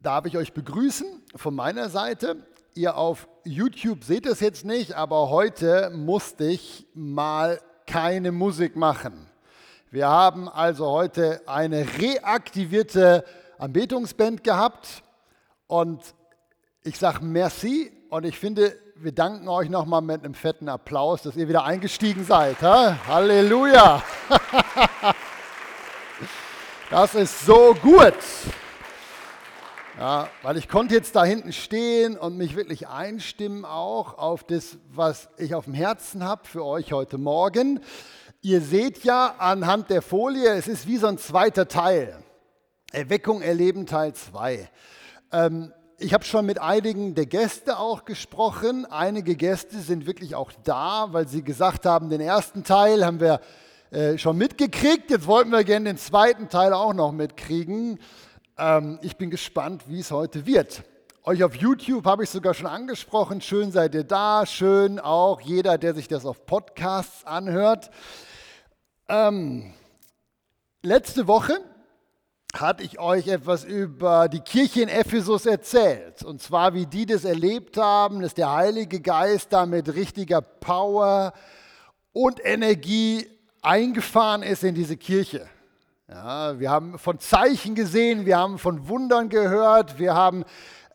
darf ich euch begrüßen von meiner Seite. Ihr auf YouTube seht es jetzt nicht, aber heute musste ich mal keine Musik machen. Wir haben also heute eine reaktivierte Anbetungsband gehabt und ich sage merci und ich finde, wir danken euch nochmal mit einem fetten Applaus, dass ihr wieder eingestiegen seid. Ha? Halleluja! Das ist so gut. Ja, weil ich konnte jetzt da hinten stehen und mich wirklich einstimmen auch auf das, was ich auf dem Herzen habe für euch heute Morgen. Ihr seht ja anhand der Folie, es ist wie so ein zweiter Teil. Erweckung erleben Teil 2. Ähm, ich habe schon mit einigen der Gäste auch gesprochen. Einige Gäste sind wirklich auch da, weil sie gesagt haben, den ersten Teil haben wir äh, schon mitgekriegt. Jetzt wollten wir gerne den zweiten Teil auch noch mitkriegen. Ähm, ich bin gespannt, wie es heute wird. Euch auf YouTube habe ich sogar schon angesprochen. Schön seid ihr da. Schön auch jeder, der sich das auf Podcasts anhört. Ähm, letzte Woche hatte ich euch etwas über die Kirche in Ephesus erzählt. Und zwar, wie die das erlebt haben, dass der Heilige Geist da mit richtiger Power und Energie eingefahren ist in diese Kirche. Ja, wir haben von Zeichen gesehen, wir haben von Wundern gehört, wir haben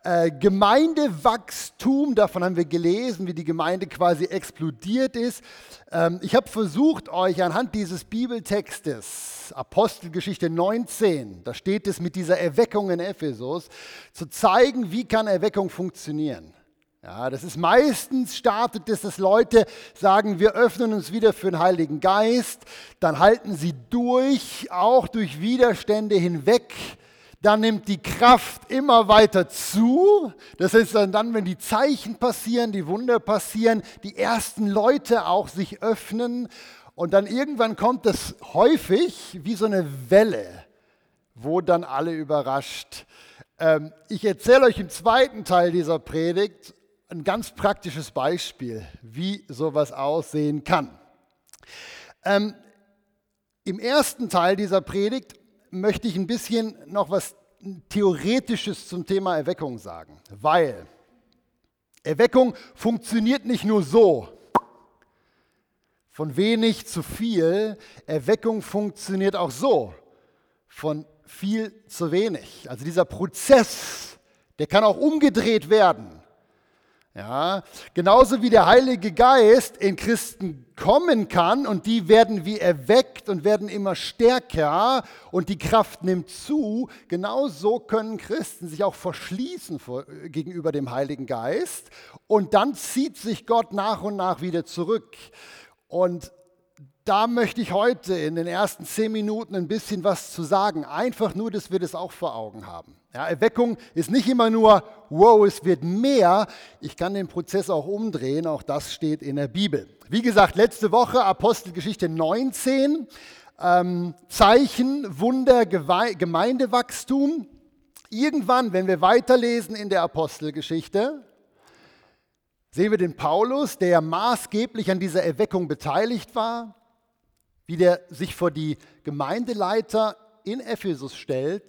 äh, Gemeindewachstum, davon haben wir gelesen, wie die Gemeinde quasi explodiert ist. Ähm, ich habe versucht, euch anhand dieses Bibeltextes, Apostelgeschichte 19, da steht es mit dieser Erweckung in Ephesus, zu zeigen, wie kann Erweckung funktionieren. Ja, das ist meistens startet es, dass Leute sagen, wir öffnen uns wieder für den Heiligen Geist, dann halten sie durch, auch durch Widerstände hinweg. Dann nimmt die Kraft immer weiter zu. Das ist dann, wenn die Zeichen passieren, die Wunder passieren, die ersten Leute auch sich öffnen. Und dann irgendwann kommt es häufig wie so eine Welle, wo dann alle überrascht. Ähm, ich erzähle euch im zweiten Teil dieser Predigt ein ganz praktisches Beispiel, wie sowas aussehen kann. Ähm, Im ersten Teil dieser Predigt möchte ich ein bisschen noch was Theoretisches zum Thema Erweckung sagen, weil Erweckung funktioniert nicht nur so, von wenig zu viel, Erweckung funktioniert auch so, von viel zu wenig. Also dieser Prozess, der kann auch umgedreht werden. Ja, genauso wie der Heilige Geist in Christen kommen kann und die werden wie erweckt und werden immer stärker und die Kraft nimmt zu, genauso können Christen sich auch verschließen gegenüber dem Heiligen Geist und dann zieht sich Gott nach und nach wieder zurück. Und da möchte ich heute in den ersten zehn Minuten ein bisschen was zu sagen. Einfach nur, dass wir das auch vor Augen haben. Ja, Erweckung ist nicht immer nur, wow, es wird mehr. Ich kann den Prozess auch umdrehen. Auch das steht in der Bibel. Wie gesagt, letzte Woche Apostelgeschichte 19. Ähm, Zeichen, Wunder, Gemeindewachstum. Irgendwann, wenn wir weiterlesen in der Apostelgeschichte, sehen wir den Paulus, der maßgeblich an dieser Erweckung beteiligt war wie der sich vor die Gemeindeleiter in Ephesus stellt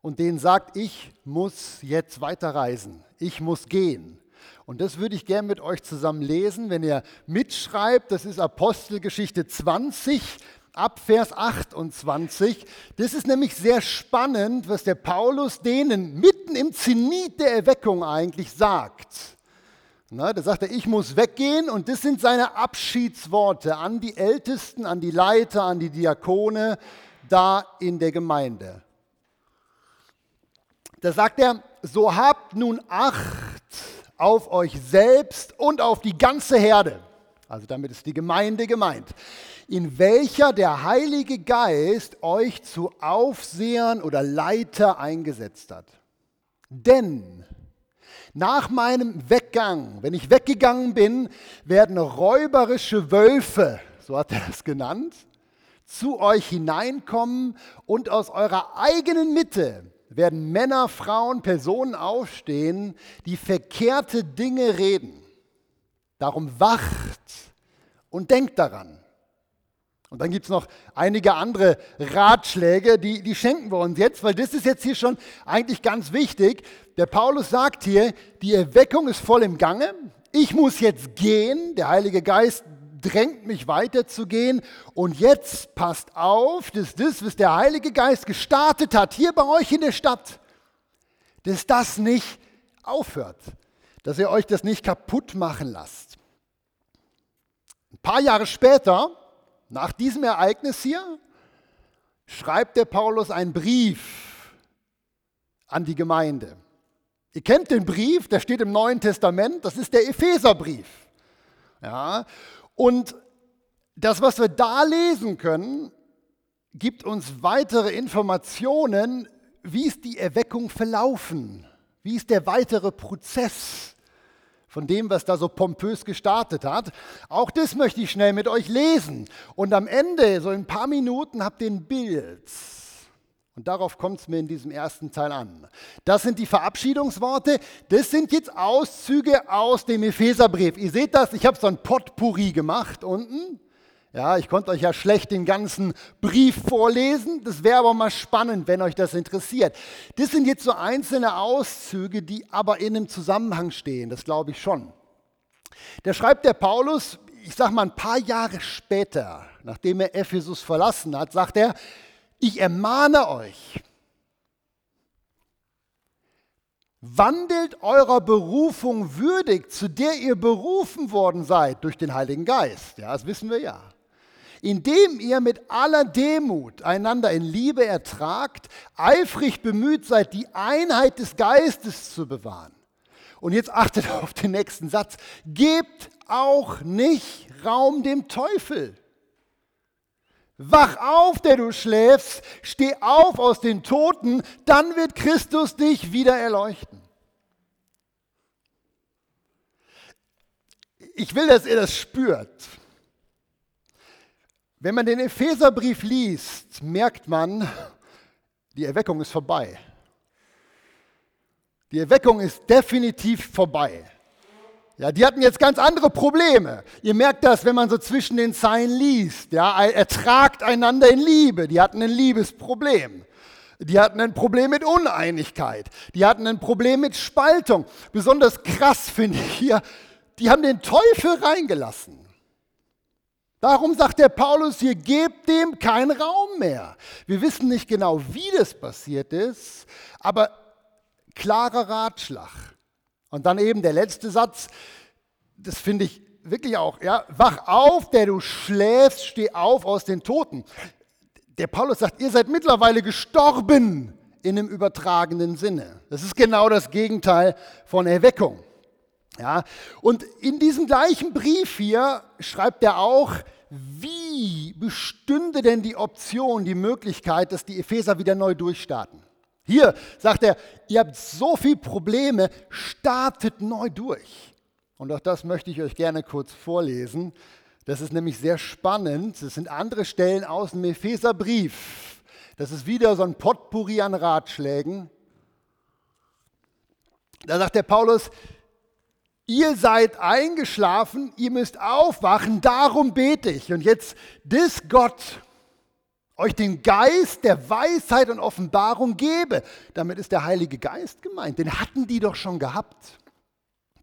und denen sagt, ich muss jetzt weiterreisen, ich muss gehen. Und das würde ich gerne mit euch zusammen lesen, wenn ihr mitschreibt, das ist Apostelgeschichte 20 ab Vers 28. Das ist nämlich sehr spannend, was der Paulus denen mitten im Zenit der Erweckung eigentlich sagt. Na, da sagt er, ich muss weggehen und das sind seine Abschiedsworte an die Ältesten, an die Leiter, an die Diakone da in der Gemeinde. Da sagt er, so habt nun Acht auf euch selbst und auf die ganze Herde. Also damit ist die Gemeinde gemeint, in welcher der Heilige Geist euch zu Aufsehern oder Leiter eingesetzt hat. Denn nach meinem Weggang, wenn ich weggegangen bin, werden räuberische Wölfe, so hat er das genannt, zu euch hineinkommen und aus eurer eigenen Mitte werden Männer, Frauen, Personen aufstehen, die verkehrte Dinge reden. Darum wacht und denkt daran. Und dann gibt es noch einige andere Ratschläge, die, die schenken wir uns jetzt, weil das ist jetzt hier schon eigentlich ganz wichtig. Der Paulus sagt hier, die Erweckung ist voll im Gange. Ich muss jetzt gehen. Der Heilige Geist drängt mich weiterzugehen. Und jetzt passt auf, dass das, was der Heilige Geist gestartet hat, hier bei euch in der Stadt, dass das nicht aufhört, dass ihr euch das nicht kaputt machen lasst. Ein paar Jahre später, nach diesem Ereignis hier, schreibt der Paulus einen Brief an die Gemeinde. Ihr kennt den Brief, der steht im Neuen Testament, das ist der Epheserbrief. Ja, und das, was wir da lesen können, gibt uns weitere Informationen, wie ist die Erweckung verlaufen, wie ist der weitere Prozess von dem, was da so pompös gestartet hat. Auch das möchte ich schnell mit euch lesen. Und am Ende, so in ein paar Minuten, habt ihr ein Bild und darauf kommt es mir in diesem ersten Teil an. Das sind die Verabschiedungsworte. Das sind jetzt Auszüge aus dem Epheserbrief. Ihr seht das, ich habe so ein Potpourri gemacht unten. Ja, ich konnte euch ja schlecht den ganzen Brief vorlesen. Das wäre aber mal spannend, wenn euch das interessiert. Das sind jetzt so einzelne Auszüge, die aber in einem Zusammenhang stehen. Das glaube ich schon. Da schreibt der Paulus, ich sage mal ein paar Jahre später, nachdem er Ephesus verlassen hat, sagt er, ich ermahne euch, wandelt eurer Berufung würdig, zu der ihr berufen worden seid durch den Heiligen Geist. Ja, das wissen wir ja. Indem ihr mit aller Demut einander in Liebe ertragt, eifrig bemüht seid, die Einheit des Geistes zu bewahren. Und jetzt achtet auf den nächsten Satz. Gebt auch nicht Raum dem Teufel. Wach auf, der du schläfst, steh auf aus den Toten, dann wird Christus dich wieder erleuchten. Ich will, dass ihr das spürt. Wenn man den Epheserbrief liest, merkt man, die Erweckung ist vorbei. Die Erweckung ist definitiv vorbei. Ja, die hatten jetzt ganz andere Probleme. Ihr merkt das, wenn man so zwischen den Zeilen liest. Ja, ertragt einander in Liebe. Die hatten ein Liebesproblem. Die hatten ein Problem mit Uneinigkeit. Die hatten ein Problem mit Spaltung. Besonders krass finde ich hier, die haben den Teufel reingelassen. Darum sagt der Paulus hier, gebt dem keinen Raum mehr. Wir wissen nicht genau, wie das passiert ist, aber klarer Ratschlag. Und dann eben der letzte Satz, das finde ich wirklich auch, ja, wach auf, der du schläfst, steh auf aus den Toten. Der Paulus sagt, ihr seid mittlerweile gestorben in einem übertragenen Sinne. Das ist genau das Gegenteil von Erweckung. Ja, und in diesem gleichen Brief hier schreibt er auch, wie bestünde denn die Option, die Möglichkeit, dass die Epheser wieder neu durchstarten? Hier sagt er, ihr habt so viele Probleme, startet neu durch. Und auch das möchte ich euch gerne kurz vorlesen. Das ist nämlich sehr spannend. Das sind andere Stellen aus dem Epheserbrief. Das ist wieder so ein Potpourri an Ratschlägen. Da sagt der Paulus, ihr seid eingeschlafen, ihr müsst aufwachen, darum bete ich. Und jetzt, das Gott, euch den Geist der Weisheit und Offenbarung gebe. Damit ist der Heilige Geist gemeint. Den hatten die doch schon gehabt.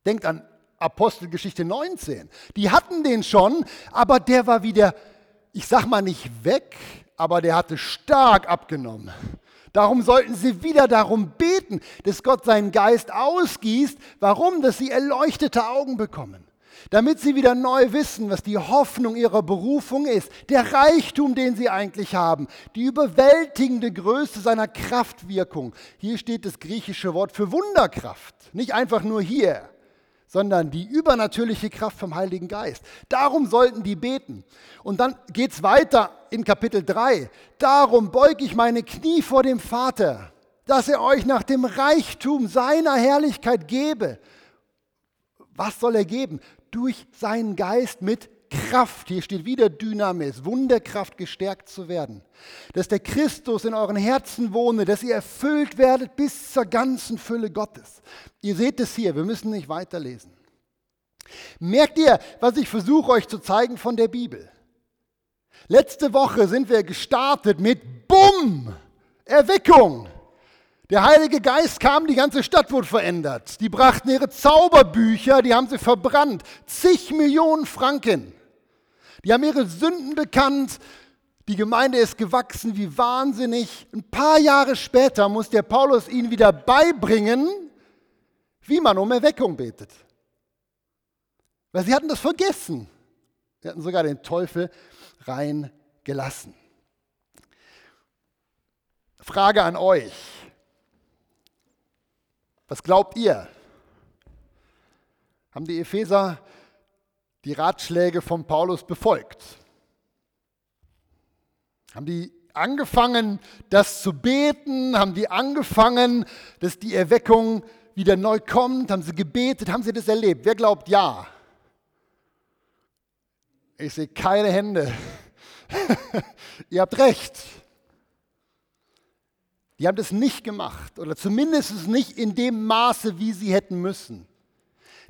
Denkt an Apostelgeschichte 19. Die hatten den schon, aber der war wieder, ich sag mal nicht weg, aber der hatte stark abgenommen. Darum sollten sie wieder darum beten, dass Gott seinen Geist ausgießt. Warum? Dass sie erleuchtete Augen bekommen damit sie wieder neu wissen, was die Hoffnung ihrer Berufung ist, der Reichtum, den sie eigentlich haben, die überwältigende Größe seiner Kraftwirkung. Hier steht das griechische Wort für Wunderkraft, nicht einfach nur hier, sondern die übernatürliche Kraft vom Heiligen Geist. Darum sollten die beten. Und dann geht es weiter in Kapitel 3. Darum beuge ich meine Knie vor dem Vater dass er euch nach dem Reichtum seiner Herrlichkeit gebe. Was soll er geben? Durch seinen Geist mit Kraft, hier steht wieder Dynamis, Wunderkraft gestärkt zu werden. Dass der Christus in euren Herzen wohne, dass ihr erfüllt werdet bis zur ganzen Fülle Gottes. Ihr seht es hier, wir müssen nicht weiterlesen. Merkt ihr, was ich versuche euch zu zeigen von der Bibel? Letzte Woche sind wir gestartet mit Bumm, Erweckung. Der Heilige Geist kam, die ganze Stadt wurde verändert. Die brachten ihre Zauberbücher, die haben sie verbrannt. Zig Millionen Franken. Die haben ihre Sünden bekannt. Die Gemeinde ist gewachsen wie wahnsinnig. Ein paar Jahre später muss der Paulus ihnen wieder beibringen, wie man um Erweckung betet. Weil sie hatten das vergessen. Sie hatten sogar den Teufel reingelassen. Frage an euch. Was glaubt ihr? Haben die Epheser die Ratschläge von Paulus befolgt? Haben die angefangen, das zu beten? Haben die angefangen, dass die Erweckung wieder neu kommt? Haben sie gebetet? Haben sie das erlebt? Wer glaubt ja? Ich sehe keine Hände. Ihr habt recht. Die haben das nicht gemacht oder zumindest nicht in dem Maße, wie sie hätten müssen.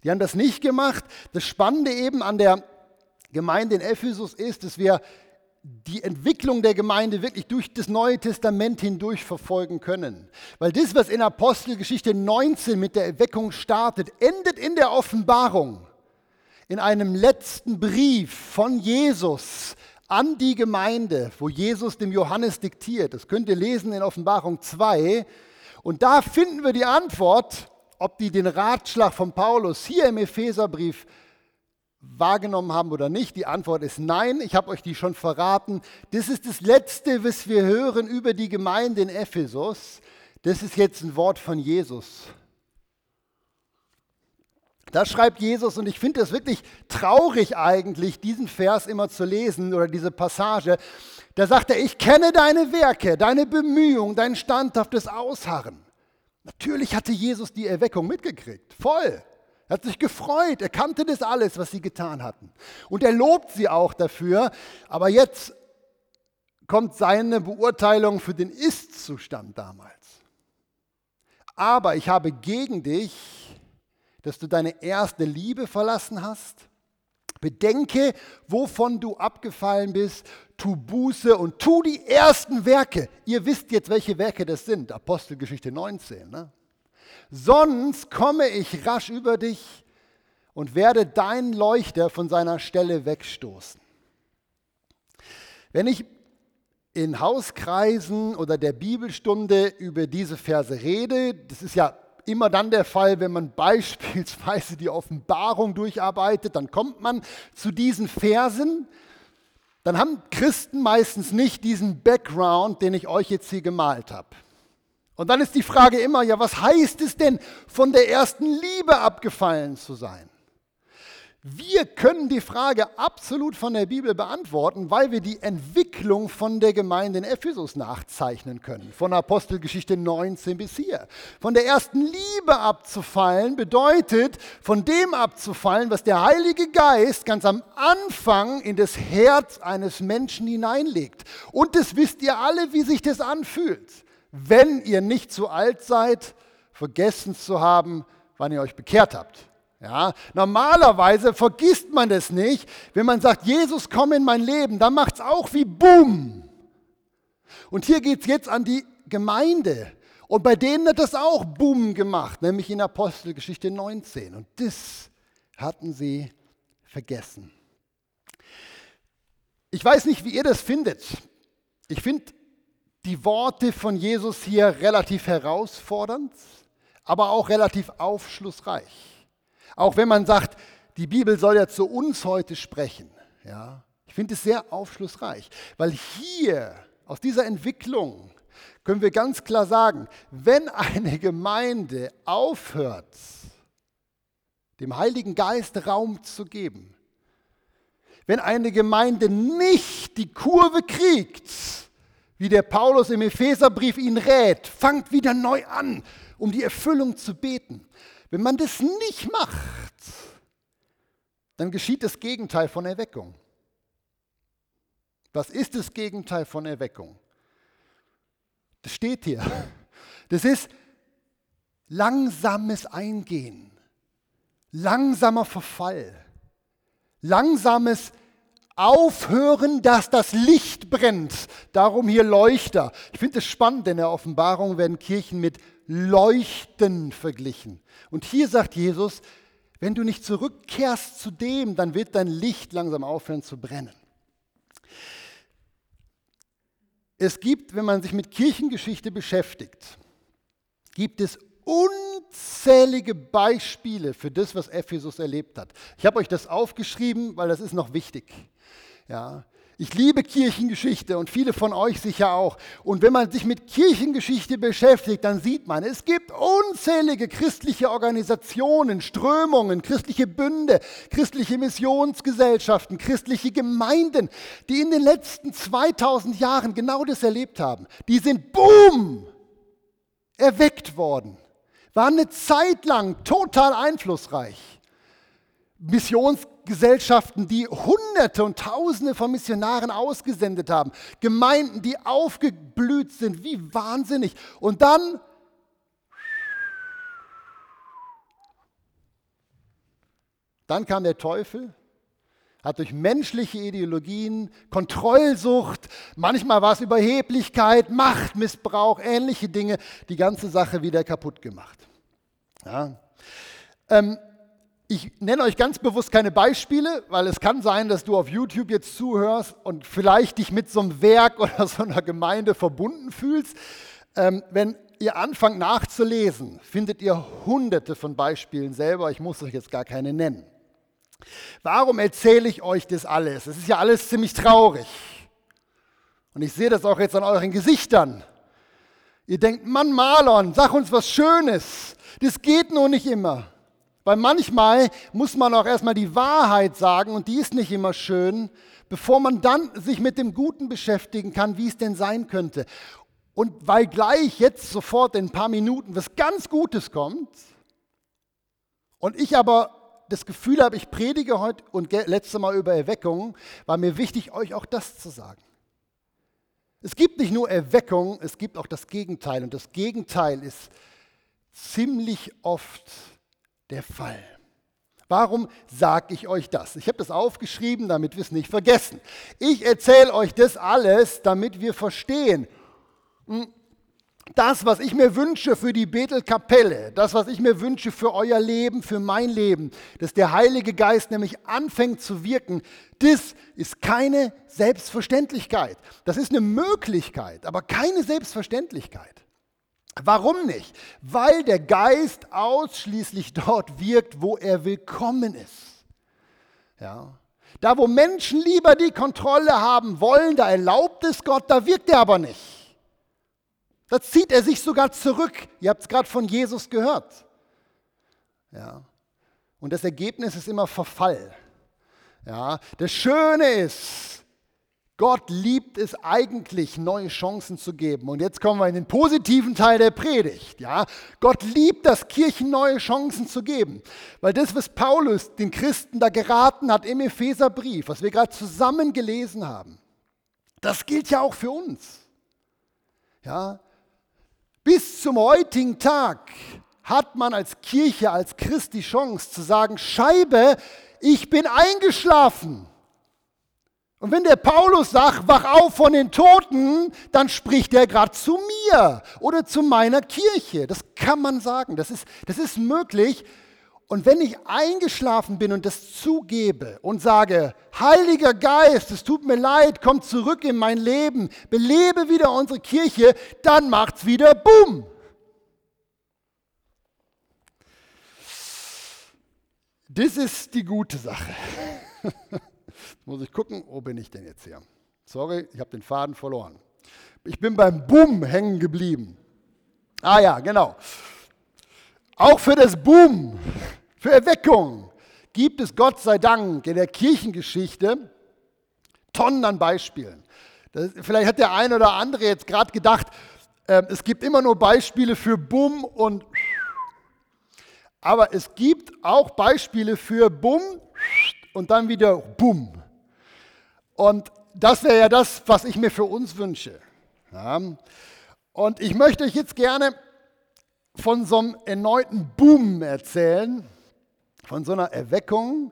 Die haben das nicht gemacht. Das Spannende eben an der Gemeinde in Ephesus ist, dass wir die Entwicklung der Gemeinde wirklich durch das Neue Testament hindurch verfolgen können. Weil das, was in Apostelgeschichte 19 mit der Erweckung startet, endet in der Offenbarung, in einem letzten Brief von Jesus an die Gemeinde, wo Jesus dem Johannes diktiert. Das könnt ihr lesen in Offenbarung 2. Und da finden wir die Antwort, ob die den Ratschlag von Paulus hier im Epheserbrief wahrgenommen haben oder nicht. Die Antwort ist nein. Ich habe euch die schon verraten. Das ist das Letzte, was wir hören über die Gemeinde in Ephesus. Das ist jetzt ein Wort von Jesus. Da schreibt Jesus, und ich finde es wirklich traurig eigentlich, diesen Vers immer zu lesen oder diese Passage. Da sagt er, ich kenne deine Werke, deine Bemühungen, dein standhaftes Ausharren. Natürlich hatte Jesus die Erweckung mitgekriegt, voll. Er hat sich gefreut, er kannte das alles, was sie getan hatten. Und er lobt sie auch dafür. Aber jetzt kommt seine Beurteilung für den Ist-Zustand damals. Aber ich habe gegen dich dass du deine erste Liebe verlassen hast? Bedenke, wovon du abgefallen bist, tu Buße und tu die ersten Werke. Ihr wisst jetzt, welche Werke das sind, Apostelgeschichte 19. Ne? Sonst komme ich rasch über dich und werde deinen Leuchter von seiner Stelle wegstoßen. Wenn ich in Hauskreisen oder der Bibelstunde über diese Verse rede, das ist ja immer dann der Fall, wenn man beispielsweise die Offenbarung durcharbeitet, dann kommt man zu diesen Versen. Dann haben Christen meistens nicht diesen Background, den ich euch jetzt hier gemalt habe. Und dann ist die Frage immer, ja, was heißt es denn, von der ersten Liebe abgefallen zu sein? Wir können die Frage absolut von der Bibel beantworten, weil wir die Entwicklung von der Gemeinde in Ephesus nachzeichnen können. Von Apostelgeschichte 19 bis hier. Von der ersten Liebe abzufallen bedeutet, von dem abzufallen, was der Heilige Geist ganz am Anfang in das Herz eines Menschen hineinlegt. Und das wisst ihr alle, wie sich das anfühlt. Wenn ihr nicht zu alt seid, vergessen zu haben, wann ihr euch bekehrt habt. Ja, normalerweise vergisst man das nicht. Wenn man sagt, Jesus, komm in mein Leben, dann macht es auch wie Boom. Und hier geht es jetzt an die Gemeinde. Und bei denen hat das auch Boom gemacht, nämlich in Apostelgeschichte 19. Und das hatten sie vergessen. Ich weiß nicht, wie ihr das findet. Ich finde die Worte von Jesus hier relativ herausfordernd, aber auch relativ aufschlussreich. Auch wenn man sagt, die Bibel soll ja zu uns heute sprechen. Ja, ich finde es sehr aufschlussreich, weil hier aus dieser Entwicklung können wir ganz klar sagen, wenn eine Gemeinde aufhört, dem Heiligen Geist Raum zu geben, wenn eine Gemeinde nicht die Kurve kriegt, wie der Paulus im Epheserbrief ihn rät, fangt wieder neu an, um die Erfüllung zu beten. Wenn man das nicht macht, dann geschieht das Gegenteil von Erweckung. Was ist das Gegenteil von Erweckung? Das steht hier. Das ist langsames Eingehen, langsamer Verfall, langsames Aufhören, dass das Licht brennt. Darum hier Leuchter. Ich finde es spannend, denn in der Offenbarung werden Kirchen mit Leuchten verglichen. Und hier sagt Jesus, wenn du nicht zurückkehrst zu dem, dann wird dein Licht langsam aufhören zu brennen. Es gibt, wenn man sich mit Kirchengeschichte beschäftigt, gibt es unzählige Beispiele für das, was Ephesus erlebt hat. Ich habe euch das aufgeschrieben, weil das ist noch wichtig. Ja, ich liebe Kirchengeschichte und viele von euch sicher auch. Und wenn man sich mit Kirchengeschichte beschäftigt, dann sieht man, es gibt unzählige christliche Organisationen, Strömungen, christliche Bünde, christliche Missionsgesellschaften, christliche Gemeinden, die in den letzten 2000 Jahren genau das erlebt haben. Die sind, boom, erweckt worden, waren eine Zeit lang total einflussreich. Missionsgesellschaften, die Hunderte und Tausende von Missionaren ausgesendet haben, Gemeinden, die aufgeblüht sind, wie wahnsinnig. Und dann Dann kam der Teufel, hat durch menschliche Ideologien, Kontrollsucht, manchmal war es Überheblichkeit, Machtmissbrauch, ähnliche Dinge, die ganze Sache wieder kaputt gemacht. Ja. Ähm, ich nenne euch ganz bewusst keine Beispiele, weil es kann sein, dass du auf YouTube jetzt zuhörst und vielleicht dich mit so einem Werk oder so einer Gemeinde verbunden fühlst. Ähm, wenn ihr anfangt nachzulesen, findet ihr hunderte von Beispielen selber. Ich muss euch jetzt gar keine nennen. Warum erzähle ich euch das alles? Es ist ja alles ziemlich traurig. Und ich sehe das auch jetzt an euren Gesichtern. Ihr denkt, Mann, Marlon, sag uns was Schönes. Das geht nur nicht immer. Weil manchmal muss man auch erstmal die Wahrheit sagen und die ist nicht immer schön, bevor man dann sich mit dem Guten beschäftigen kann, wie es denn sein könnte. Und weil gleich jetzt sofort in ein paar Minuten was ganz Gutes kommt und ich aber das Gefühl habe, ich predige heute und letzte Mal über Erweckung, war mir wichtig, euch auch das zu sagen. Es gibt nicht nur Erweckung, es gibt auch das Gegenteil. Und das Gegenteil ist ziemlich oft der Fall. Warum sage ich euch das? Ich habe das aufgeschrieben, damit wir es nicht vergessen. Ich erzähle euch das alles, damit wir verstehen, hm, das, was ich mir wünsche für die Bethelkapelle, das, was ich mir wünsche für euer Leben, für mein Leben, dass der Heilige Geist nämlich anfängt zu wirken, das ist keine Selbstverständlichkeit. Das ist eine Möglichkeit, aber keine Selbstverständlichkeit. Warum nicht? Weil der Geist ausschließlich dort wirkt, wo er willkommen ist. Ja. Da, wo Menschen lieber die Kontrolle haben wollen, da erlaubt es Gott, da wirkt er aber nicht. Da zieht er sich sogar zurück. Ihr habt es gerade von Jesus gehört. Ja. Und das Ergebnis ist immer Verfall. Ja. Das Schöne ist, Gott liebt es eigentlich, neue Chancen zu geben. Und jetzt kommen wir in den positiven Teil der Predigt. Ja? Gott liebt das, Kirchen neue Chancen zu geben. Weil das, was Paulus den Christen da geraten hat im Epheserbrief, was wir gerade zusammen gelesen haben, das gilt ja auch für uns. Ja? Bis zum heutigen Tag hat man als Kirche, als Christ die Chance zu sagen, Scheibe, ich bin eingeschlafen. Und wenn der Paulus sagt, wach auf von den Toten, dann spricht er gerade zu mir oder zu meiner Kirche. Das kann man sagen, das ist, das ist möglich. Und wenn ich eingeschlafen bin und das zugebe und sage, Heiliger Geist, es tut mir leid, komm zurück in mein Leben, belebe wieder unsere Kirche, dann macht es wieder Bumm. Das ist die gute Sache. Jetzt muss ich gucken, wo bin ich denn jetzt hier? Sorry, ich habe den Faden verloren. Ich bin beim Boom hängen geblieben. Ah ja, genau. Auch für das Boom, für Erweckung gibt es Gott sei Dank in der Kirchengeschichte Tonnen an Beispielen. Das, vielleicht hat der eine oder andere jetzt gerade gedacht, äh, es gibt immer nur Beispiele für Bumm und aber es gibt auch Beispiele für Bumm und dann wieder Bumm. Und das wäre ja das, was ich mir für uns wünsche. Ja. Und ich möchte euch jetzt gerne von so einem erneuten Boom erzählen, von so einer Erweckung.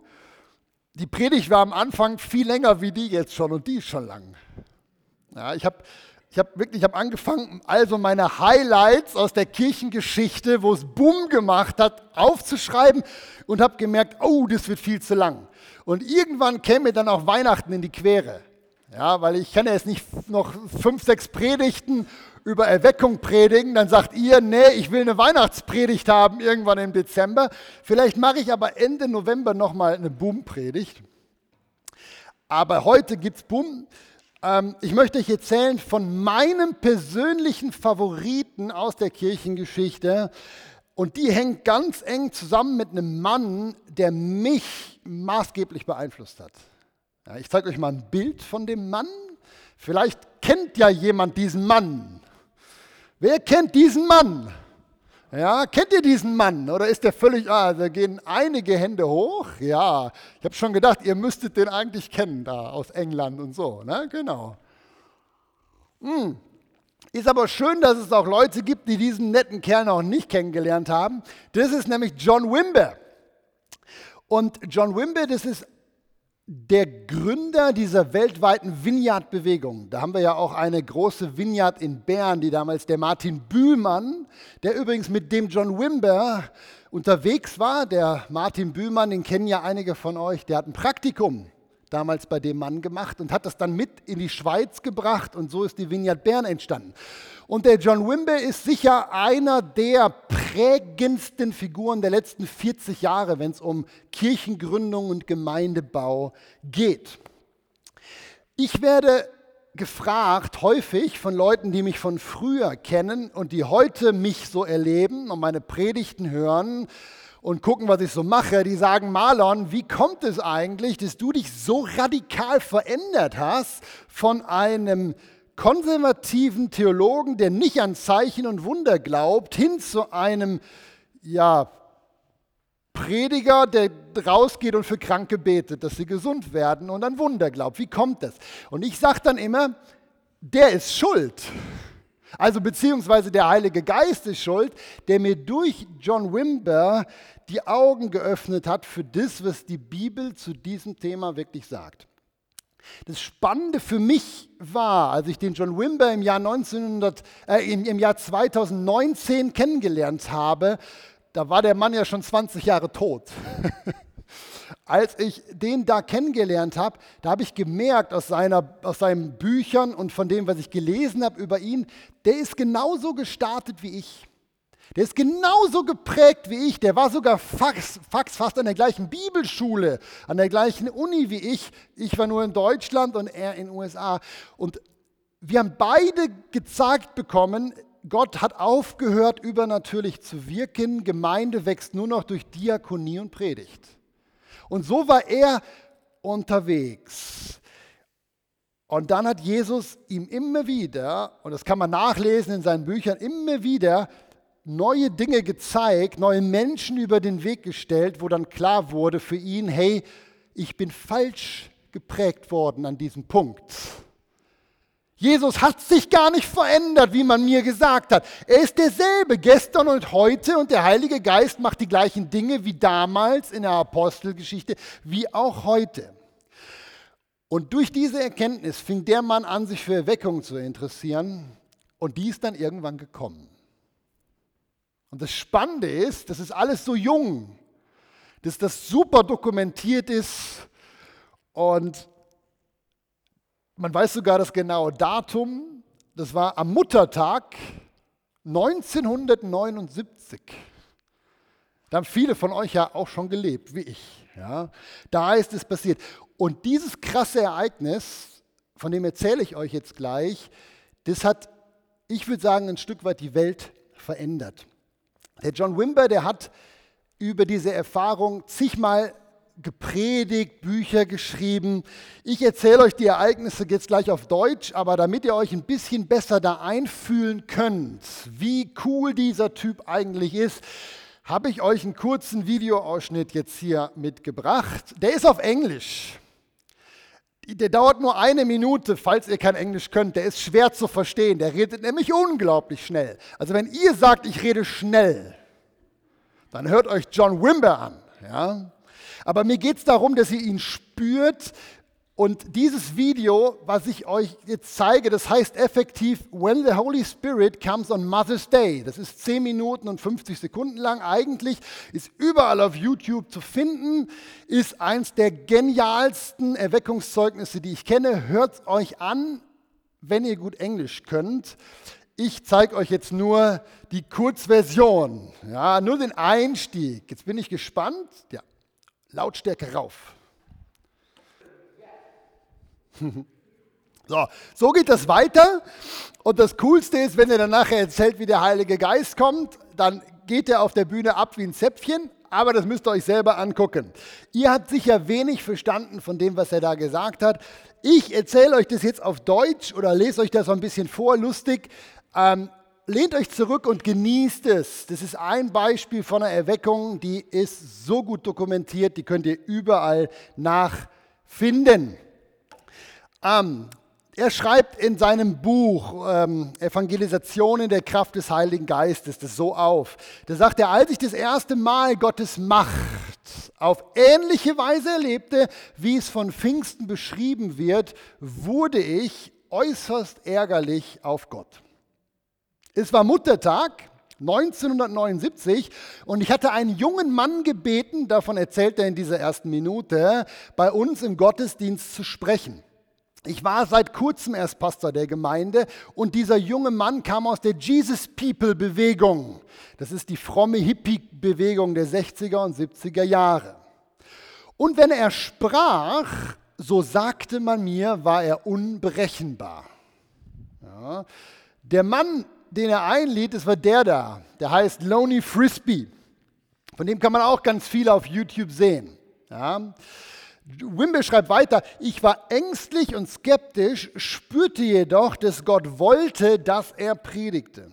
Die Predigt war am Anfang viel länger wie die jetzt schon und die ist schon lang. Ja, ich habe ich hab wirklich hab angefangen, also meine Highlights aus der Kirchengeschichte, wo es Boom gemacht hat, aufzuschreiben und habe gemerkt, oh, das wird viel zu lang. Und irgendwann käme dann auch Weihnachten in die Quere. Ja, weil ich kann ja jetzt nicht noch fünf, sechs Predigten über Erweckung predigen, dann sagt ihr, nee, ich will eine Weihnachtspredigt haben irgendwann im Dezember. Vielleicht mache ich aber Ende November nochmal eine Boom-Predigt. Aber heute gibt es Boom. Ähm, ich möchte euch erzählen von meinem persönlichen Favoriten aus der Kirchengeschichte. Und die hängt ganz eng zusammen mit einem Mann, der mich maßgeblich beeinflusst hat. Ja, ich zeige euch mal ein Bild von dem Mann. Vielleicht kennt ja jemand diesen Mann. Wer kennt diesen Mann? Ja, kennt ihr diesen Mann? Oder ist der völlig, ah, da gehen einige Hände hoch? Ja, ich habe schon gedacht, ihr müsstet den eigentlich kennen, da aus England und so, ne? Genau. Hm. Ist aber schön, dass es auch Leute gibt, die diesen netten Kerl noch nicht kennengelernt haben. Das ist nämlich John Wimber. Und John Wimber, das ist der Gründer dieser weltweiten Vineyard-Bewegung. Da haben wir ja auch eine große Vineyard in Bern, die damals der Martin Bühlmann, der übrigens mit dem John Wimber unterwegs war. Der Martin Bühlmann, den kennen ja einige von euch, der hat ein Praktikum damals bei dem Mann gemacht und hat das dann mit in die Schweiz gebracht und so ist die Vineyard Bern entstanden. Und der John Wimber ist sicher einer der prägendsten Figuren der letzten 40 Jahre, wenn es um Kirchengründung und Gemeindebau geht. Ich werde gefragt häufig von Leuten, die mich von früher kennen und die heute mich so erleben und meine Predigten hören und gucken, was ich so mache, die sagen, Marlon, wie kommt es eigentlich, dass du dich so radikal verändert hast von einem konservativen Theologen, der nicht an Zeichen und Wunder glaubt, hin zu einem ja, Prediger, der rausgeht und für Kranke betet, dass sie gesund werden und an Wunder glaubt. Wie kommt das? Und ich sage dann immer, der ist schuld. Also beziehungsweise der Heilige Geist ist schuld, der mir durch John Wimber die Augen geöffnet hat für das, was die Bibel zu diesem Thema wirklich sagt. Das Spannende für mich war, als ich den John Wimber im Jahr, 1900, äh, im, im Jahr 2019 kennengelernt habe, da war der Mann ja schon 20 Jahre tot. als ich den da kennengelernt habe, da habe ich gemerkt aus, seiner, aus seinen Büchern und von dem, was ich gelesen habe über ihn, der ist genauso gestartet wie ich. Der ist genauso geprägt wie ich. Der war sogar fax, fax fast an der gleichen Bibelschule, an der gleichen Uni wie ich. Ich war nur in Deutschland und er in den USA. Und wir haben beide gezeigt bekommen, Gott hat aufgehört, übernatürlich zu wirken. Gemeinde wächst nur noch durch Diakonie und Predigt. Und so war er unterwegs. Und dann hat Jesus ihm immer wieder, und das kann man nachlesen in seinen Büchern, immer wieder neue Dinge gezeigt, neue Menschen über den Weg gestellt, wo dann klar wurde für ihn, hey, ich bin falsch geprägt worden an diesem Punkt. Jesus hat sich gar nicht verändert, wie man mir gesagt hat. Er ist derselbe gestern und heute und der Heilige Geist macht die gleichen Dinge wie damals in der Apostelgeschichte, wie auch heute. Und durch diese Erkenntnis fing der Mann an, sich für Erweckung zu interessieren und die ist dann irgendwann gekommen. Und das Spannende ist, das ist alles so jung, dass das super dokumentiert ist und man weiß sogar das genaue Datum. Das war am Muttertag 1979. Da haben viele von euch ja auch schon gelebt, wie ich. Ja. Da ist es passiert. Und dieses krasse Ereignis, von dem erzähle ich euch jetzt gleich, das hat, ich würde sagen, ein Stück weit die Welt verändert. Der John Wimber, der hat über diese Erfahrung zigmal gepredigt, Bücher geschrieben. Ich erzähle euch die Ereignisse jetzt gleich auf Deutsch, aber damit ihr euch ein bisschen besser da einfühlen könnt, wie cool dieser Typ eigentlich ist, habe ich euch einen kurzen Videoausschnitt jetzt hier mitgebracht. Der ist auf Englisch. Der dauert nur eine Minute, falls ihr kein Englisch könnt. Der ist schwer zu verstehen. Der redet nämlich unglaublich schnell. Also wenn ihr sagt, ich rede schnell, dann hört euch John Wimber an. Ja? Aber mir geht es darum, dass ihr ihn spürt. Und dieses Video, was ich euch jetzt zeige, das heißt effektiv When the Holy Spirit comes on Mother's Day. Das ist 10 Minuten und 50 Sekunden lang. Eigentlich ist überall auf YouTube zu finden, ist eins der genialsten Erweckungszeugnisse, die ich kenne. Hört euch an, wenn ihr gut Englisch könnt. Ich zeige euch jetzt nur die Kurzversion, ja, nur den Einstieg. Jetzt bin ich gespannt. Ja, Lautstärke rauf. So, so geht das weiter. Und das Coolste ist, wenn er dann nachher erzählt, wie der Heilige Geist kommt, dann geht er auf der Bühne ab wie ein Zäpfchen, aber das müsst ihr euch selber angucken. Ihr habt sicher wenig verstanden von dem, was er da gesagt hat. Ich erzähle euch das jetzt auf Deutsch oder lese euch das so ein bisschen vor, lustig. Ähm, lehnt euch zurück und genießt es. Das ist ein Beispiel von einer Erweckung, die ist so gut dokumentiert, die könnt ihr überall nachfinden. Ähm, er schreibt in seinem Buch ähm, Evangelisation in der Kraft des Heiligen Geistes das so auf. Da sagt er, als ich das erste Mal Gottes Macht auf ähnliche Weise erlebte, wie es von Pfingsten beschrieben wird, wurde ich äußerst ärgerlich auf Gott. Es war Muttertag 1979 und ich hatte einen jungen Mann gebeten, davon erzählt er in dieser ersten Minute, bei uns im Gottesdienst zu sprechen. Ich war seit kurzem erst Pastor der Gemeinde und dieser junge Mann kam aus der Jesus People Bewegung. Das ist die fromme Hippie-Bewegung der 60er und 70er Jahre. Und wenn er sprach, so sagte man mir, war er unberechenbar. Ja. Der Mann den er einlädt, das war der da. Der heißt Lonely Frisbee. Von dem kann man auch ganz viel auf YouTube sehen. Ja. Wimble schreibt weiter, ich war ängstlich und skeptisch, spürte jedoch, dass Gott wollte, dass er predigte.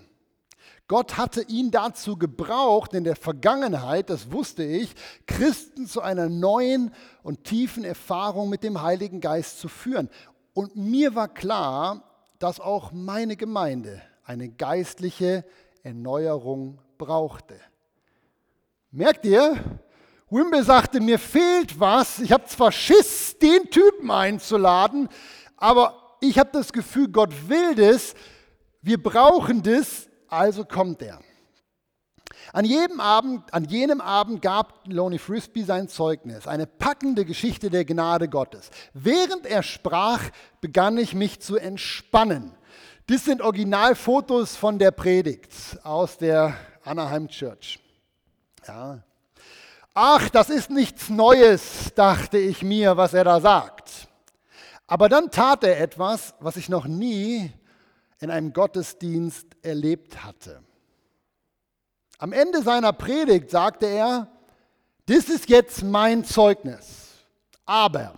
Gott hatte ihn dazu gebraucht, in der Vergangenheit, das wusste ich, Christen zu einer neuen und tiefen Erfahrung mit dem Heiligen Geist zu führen. Und mir war klar, dass auch meine Gemeinde eine geistliche Erneuerung brauchte. Merkt ihr? Wimble sagte, mir fehlt was. Ich habe zwar Schiss, den Typen einzuladen, aber ich habe das Gefühl, Gott will das. Wir brauchen das, also kommt er. An, jedem Abend, an jenem Abend gab Lonnie Frisbee sein Zeugnis, eine packende Geschichte der Gnade Gottes. Während er sprach, begann ich mich zu entspannen. Das sind Originalfotos von der Predigt aus der Anaheim Church. Ja. Ach, das ist nichts Neues, dachte ich mir, was er da sagt. Aber dann tat er etwas, was ich noch nie in einem Gottesdienst erlebt hatte. Am Ende seiner Predigt sagte er, das ist jetzt mein Zeugnis. Aber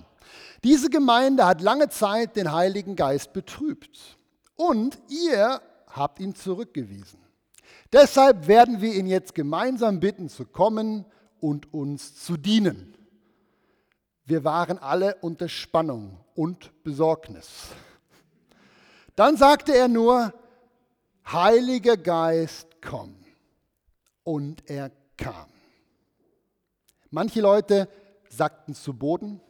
diese Gemeinde hat lange Zeit den Heiligen Geist betrübt und ihr habt ihn zurückgewiesen. Deshalb werden wir ihn jetzt gemeinsam bitten zu kommen und uns zu dienen. Wir waren alle unter Spannung und Besorgnis. Dann sagte er nur, Heiliger Geist, komm. Und er kam. Manche Leute sackten zu Boden,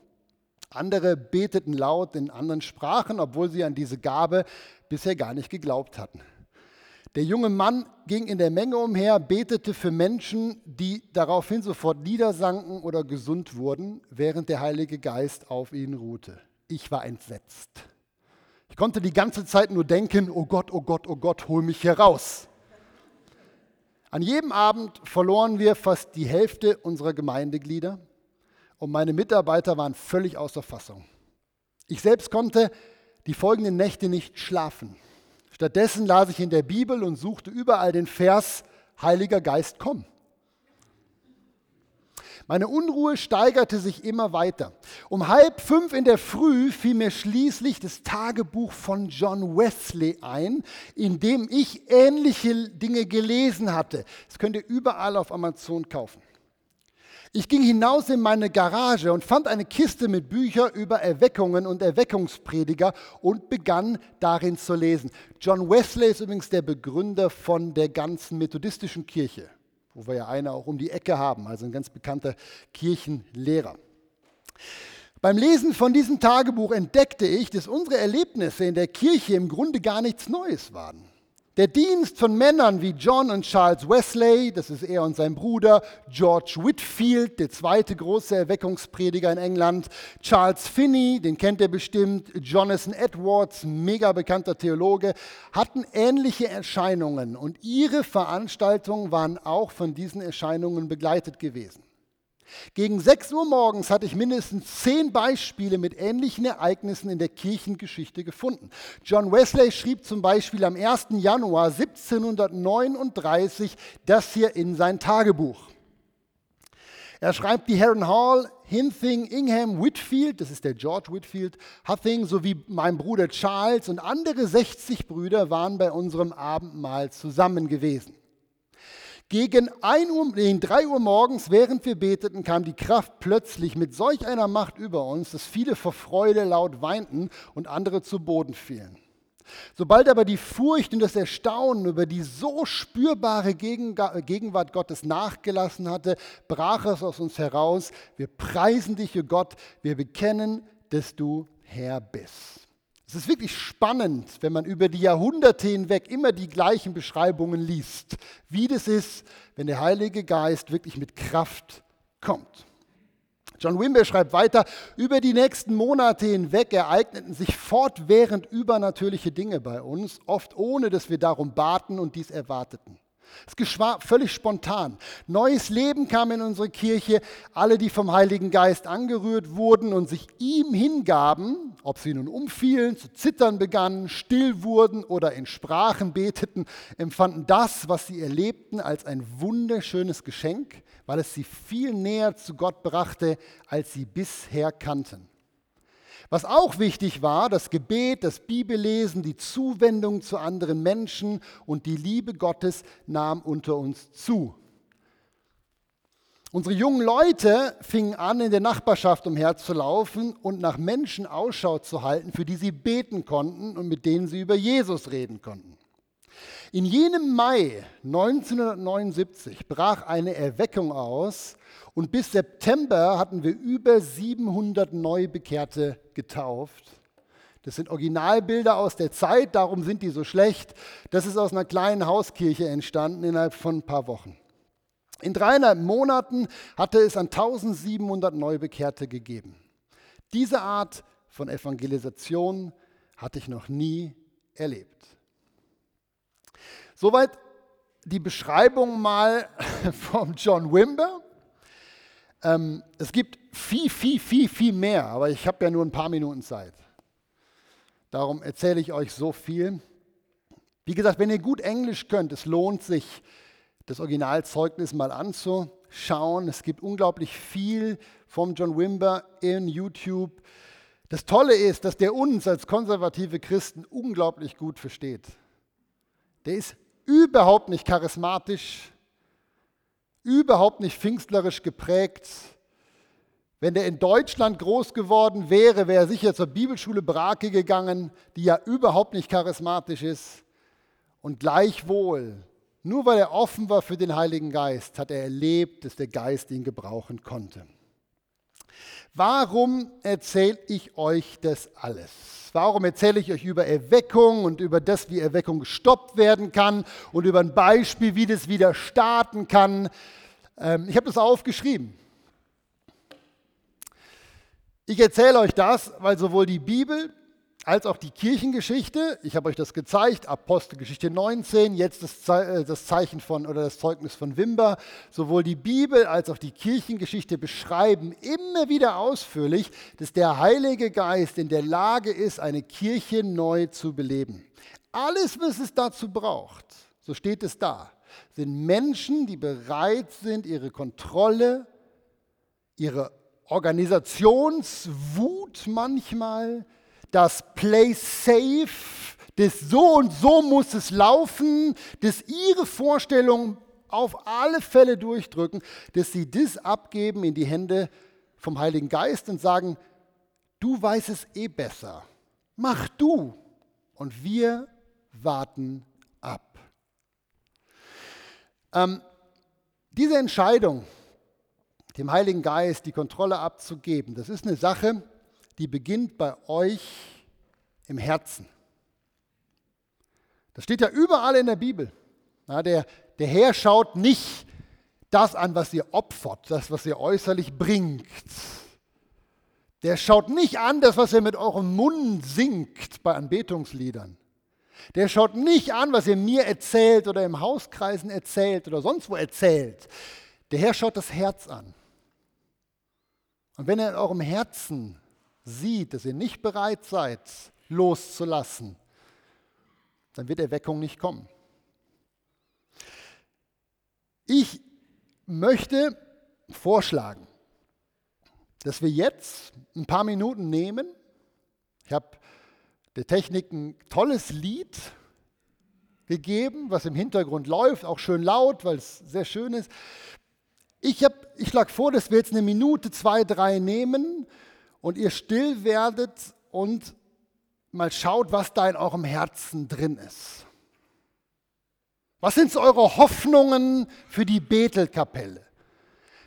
andere beteten laut in anderen Sprachen, obwohl sie an diese Gabe bisher gar nicht geglaubt hatten. Der junge Mann ging in der Menge umher, betete für Menschen, die daraufhin sofort niedersanken oder gesund wurden, während der Heilige Geist auf ihnen ruhte. Ich war entsetzt. Ich konnte die ganze Zeit nur denken, oh Gott, oh Gott, oh Gott, hol mich hier raus. An jedem Abend verloren wir fast die Hälfte unserer Gemeindeglieder und meine Mitarbeiter waren völlig außer Fassung. Ich selbst konnte die folgenden Nächte nicht schlafen. Stattdessen las ich in der Bibel und suchte überall den Vers, Heiliger Geist, komm. Meine Unruhe steigerte sich immer weiter. Um halb fünf in der Früh fiel mir schließlich das Tagebuch von John Wesley ein, in dem ich ähnliche Dinge gelesen hatte. Das könnt ihr überall auf Amazon kaufen. Ich ging hinaus in meine Garage und fand eine Kiste mit Büchern über Erweckungen und Erweckungsprediger und begann darin zu lesen. John Wesley ist übrigens der Begründer von der ganzen methodistischen Kirche wo wir ja eine auch um die Ecke haben, also ein ganz bekannter Kirchenlehrer. Beim Lesen von diesem Tagebuch entdeckte ich, dass unsere Erlebnisse in der Kirche im Grunde gar nichts Neues waren. Der Dienst von Männern wie John und Charles Wesley, das ist er und sein Bruder, George Whitfield, der zweite große Erweckungsprediger in England, Charles Finney, den kennt ihr bestimmt, Jonathan Edwards, mega bekannter Theologe, hatten ähnliche Erscheinungen und ihre Veranstaltungen waren auch von diesen Erscheinungen begleitet gewesen. Gegen 6 Uhr morgens hatte ich mindestens zehn Beispiele mit ähnlichen Ereignissen in der Kirchengeschichte gefunden. John Wesley schrieb zum Beispiel am 1. Januar 1739 das hier in sein Tagebuch. Er schreibt, die Herren Hall, Hinthing, Ingham, Whitfield, das ist der George Whitfield, Huthing sowie mein Bruder Charles und andere 60 Brüder waren bei unserem Abendmahl zusammen gewesen. Gegen 1 Uhr, nee, 3 Uhr morgens, während wir beteten, kam die Kraft plötzlich mit solch einer Macht über uns, dass viele vor Freude laut weinten und andere zu Boden fielen. Sobald aber die Furcht und das Erstaunen über die so spürbare Gegenwart Gottes nachgelassen hatte, brach es aus uns heraus. Wir preisen dich, o Gott, wir bekennen, dass du Herr bist. Es ist wirklich spannend, wenn man über die Jahrhunderte hinweg immer die gleichen Beschreibungen liest, wie das ist, wenn der Heilige Geist wirklich mit Kraft kommt. John Wimber schreibt weiter, über die nächsten Monate hinweg ereigneten sich fortwährend übernatürliche Dinge bei uns, oft ohne dass wir darum baten und dies erwarteten. Es geschah völlig spontan. Neues Leben kam in unsere Kirche. Alle, die vom Heiligen Geist angerührt wurden und sich ihm hingaben, ob sie nun umfielen, zu zittern begannen, still wurden oder in Sprachen beteten, empfanden das, was sie erlebten, als ein wunderschönes Geschenk, weil es sie viel näher zu Gott brachte, als sie bisher kannten. Was auch wichtig war, das Gebet, das Bibellesen, die Zuwendung zu anderen Menschen und die Liebe Gottes nahm unter uns zu. Unsere jungen Leute fingen an, in der Nachbarschaft umherzulaufen und nach Menschen Ausschau zu halten, für die sie beten konnten und mit denen sie über Jesus reden konnten. In jenem Mai 1979 brach eine Erweckung aus und bis September hatten wir über 700 Neubekehrte getauft. Das sind Originalbilder aus der Zeit, darum sind die so schlecht. Das ist aus einer kleinen Hauskirche entstanden innerhalb von ein paar Wochen. In dreieinhalb Monaten hatte es an 1700 Neubekehrte gegeben. Diese Art von Evangelisation hatte ich noch nie erlebt. Soweit die Beschreibung mal vom John Wimber. Ähm, es gibt viel, viel, viel, viel mehr, aber ich habe ja nur ein paar Minuten Zeit. Darum erzähle ich euch so viel. Wie gesagt, wenn ihr gut Englisch könnt, es lohnt sich, das Originalzeugnis mal anzuschauen. Es gibt unglaublich viel vom John Wimber in YouTube. Das Tolle ist, dass der uns als konservative Christen unglaublich gut versteht. Der ist überhaupt nicht charismatisch, überhaupt nicht pfingstlerisch geprägt. Wenn der in Deutschland groß geworden wäre, wäre er sicher zur Bibelschule Brake gegangen, die ja überhaupt nicht charismatisch ist. Und gleichwohl, nur weil er offen war für den Heiligen Geist, hat er erlebt, dass der Geist ihn gebrauchen konnte. Warum erzähle ich euch das alles? Warum erzähle ich euch über Erweckung und über das, wie Erweckung gestoppt werden kann und über ein Beispiel, wie das wieder starten kann? Ähm, ich habe das aufgeschrieben. Ich erzähle euch das, weil sowohl die Bibel als auch die Kirchengeschichte, ich habe euch das gezeigt, Apostelgeschichte 19, jetzt äh, das, Zeichen von oder das Zeugnis von Wimber, sowohl die Bibel als auch die Kirchengeschichte beschreiben immer wieder ausführlich, dass der Heilige Geist in der Lage ist, eine Kirche neu zu beleben. Alles, was es dazu braucht, so steht es da, sind Menschen, die bereit sind, ihre Kontrolle ihre Organisationswut manchmal, das Play Safe, das so und so muss es laufen, das ihre Vorstellung auf alle Fälle durchdrücken, dass sie das abgeben in die Hände vom Heiligen Geist und sagen, du weißt es eh besser, mach du und wir warten ab. Ähm, diese Entscheidung, dem Heiligen Geist die Kontrolle abzugeben, das ist eine Sache, die beginnt bei euch im Herzen. Das steht ja überall in der Bibel. Ja, der, der Herr schaut nicht das an, was ihr opfert, das, was ihr äußerlich bringt. Der schaut nicht an das, was ihr mit eurem Mund singt bei Anbetungsliedern. Der schaut nicht an, was ihr mir erzählt oder im Hauskreisen erzählt oder sonst wo erzählt. Der Herr schaut das Herz an. Und wenn er in eurem Herzen sieht, dass ihr nicht bereit seid, loszulassen, dann wird Erweckung nicht kommen. Ich möchte vorschlagen, dass wir jetzt ein paar Minuten nehmen. Ich habe der Technik ein tolles Lied gegeben, was im Hintergrund läuft, auch schön laut, weil es sehr schön ist. Ich, ich schlage vor, dass wir jetzt eine Minute, zwei, drei nehmen und ihr still werdet und mal schaut, was da in eurem Herzen drin ist. Was sind so eure Hoffnungen für die Bethelkapelle?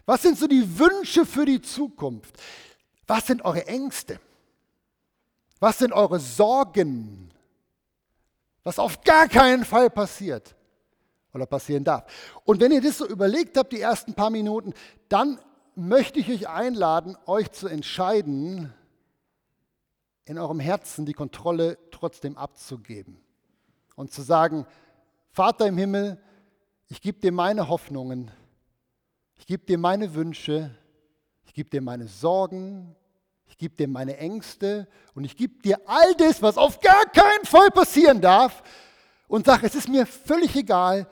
Was sind so die Wünsche für die Zukunft? Was sind eure Ängste? Was sind eure Sorgen? Was auf gar keinen Fall passiert oder passieren darf. Und wenn ihr das so überlegt habt, die ersten paar Minuten, dann möchte ich euch einladen, euch zu entscheiden, in eurem Herzen die Kontrolle trotzdem abzugeben und zu sagen, Vater im Himmel, ich gebe dir meine Hoffnungen, ich gebe dir meine Wünsche, ich gebe dir meine Sorgen, ich gebe dir meine Ängste und ich gebe dir all das, was auf gar keinen Fall passieren darf und sage, es ist mir völlig egal,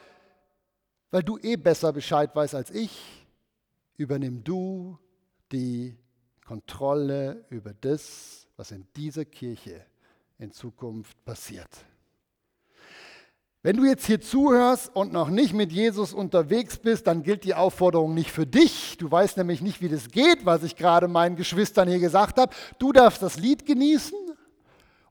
weil du eh besser Bescheid weißt als ich, übernimm du die Kontrolle über das, was in dieser Kirche in Zukunft passiert. Wenn du jetzt hier zuhörst und noch nicht mit Jesus unterwegs bist, dann gilt die Aufforderung nicht für dich. Du weißt nämlich nicht, wie das geht, was ich gerade meinen Geschwistern hier gesagt habe. Du darfst das Lied genießen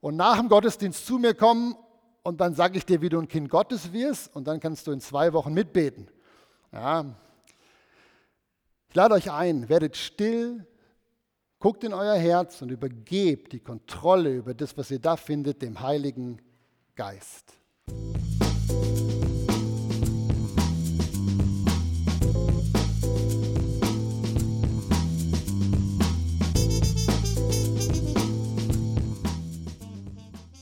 und nach dem Gottesdienst zu mir kommen und dann sage ich dir, wie du ein Kind Gottes wirst und dann kannst du in zwei Wochen mitbeten. Ja. Ich lade euch ein, werdet still, guckt in euer Herz und übergebt die Kontrolle über das, was ihr da findet, dem Heiligen Geist.